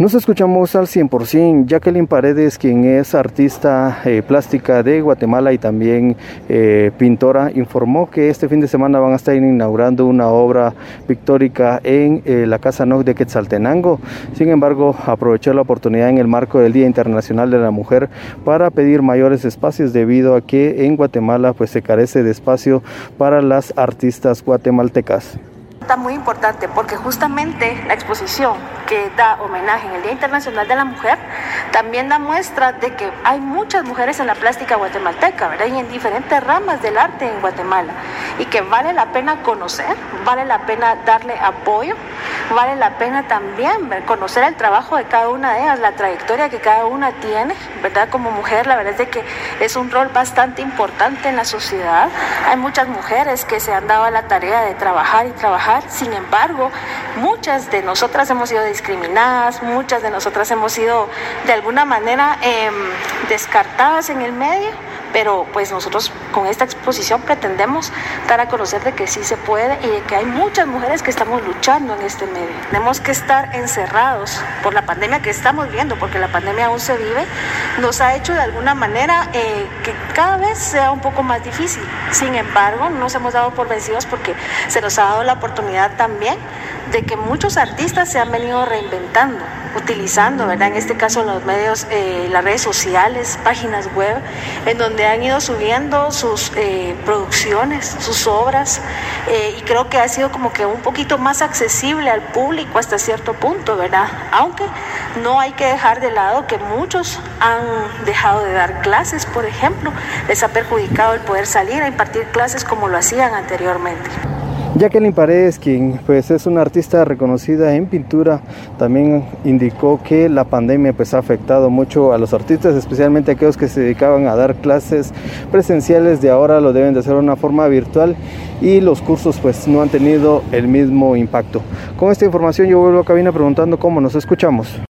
Nos escuchamos al 100%. Jacqueline Paredes, quien es artista eh, plástica de Guatemala y también eh, pintora, informó que este fin de semana van a estar inaugurando una obra pictórica en eh, la Casa Noc de Quetzaltenango. Sin embargo, aprovechó la oportunidad en el marco del Día Internacional de la Mujer para pedir mayores espacios debido a que en Guatemala pues, se carece de espacio para las artistas guatemaltecas muy importante porque justamente la exposición que da homenaje en el Día Internacional de la Mujer también da muestra de que hay muchas mujeres en la plástica guatemalteca, ¿verdad? Y en diferentes ramas del arte en Guatemala y que vale la pena conocer, vale la pena darle apoyo, vale la pena también conocer el trabajo de cada una de ellas, la trayectoria que cada una tiene, ¿verdad? Como mujer, la verdad es de que es un rol bastante importante en la sociedad. Hay muchas mujeres que se han dado la tarea de trabajar y trabajar sin embargo, muchas de nosotras hemos sido discriminadas, muchas de nosotras hemos sido de alguna manera em, descartadas en el medio pero pues nosotros con esta exposición pretendemos dar a conocer de que sí se puede y de que hay muchas mujeres que estamos luchando en este medio. Tenemos que estar encerrados por la pandemia que estamos viendo, porque la pandemia aún se vive, nos ha hecho de alguna manera eh, que cada vez sea un poco más difícil. Sin embargo, no nos hemos dado por vencidos porque se nos ha dado la oportunidad también de que muchos artistas se han venido reinventando, utilizando, ¿verdad? En este caso los medios, eh, las redes sociales, páginas web, en donde han ido subiendo sus eh, producciones, sus obras, eh, y creo que ha sido como que un poquito más accesible al público hasta cierto punto, ¿verdad? Aunque no hay que dejar de lado que muchos han dejado de dar clases, por ejemplo, les ha perjudicado el poder salir a impartir clases como lo hacían anteriormente. Jacqueline Paredes, quien pues es una artista reconocida en pintura, también indicó que la pandemia pues ha afectado mucho a los artistas, especialmente aquellos que se dedicaban a dar clases presenciales, de ahora lo deben de hacer de una forma virtual y los cursos pues no han tenido el mismo impacto. Con esta información yo vuelvo a cabina preguntando cómo nos escuchamos.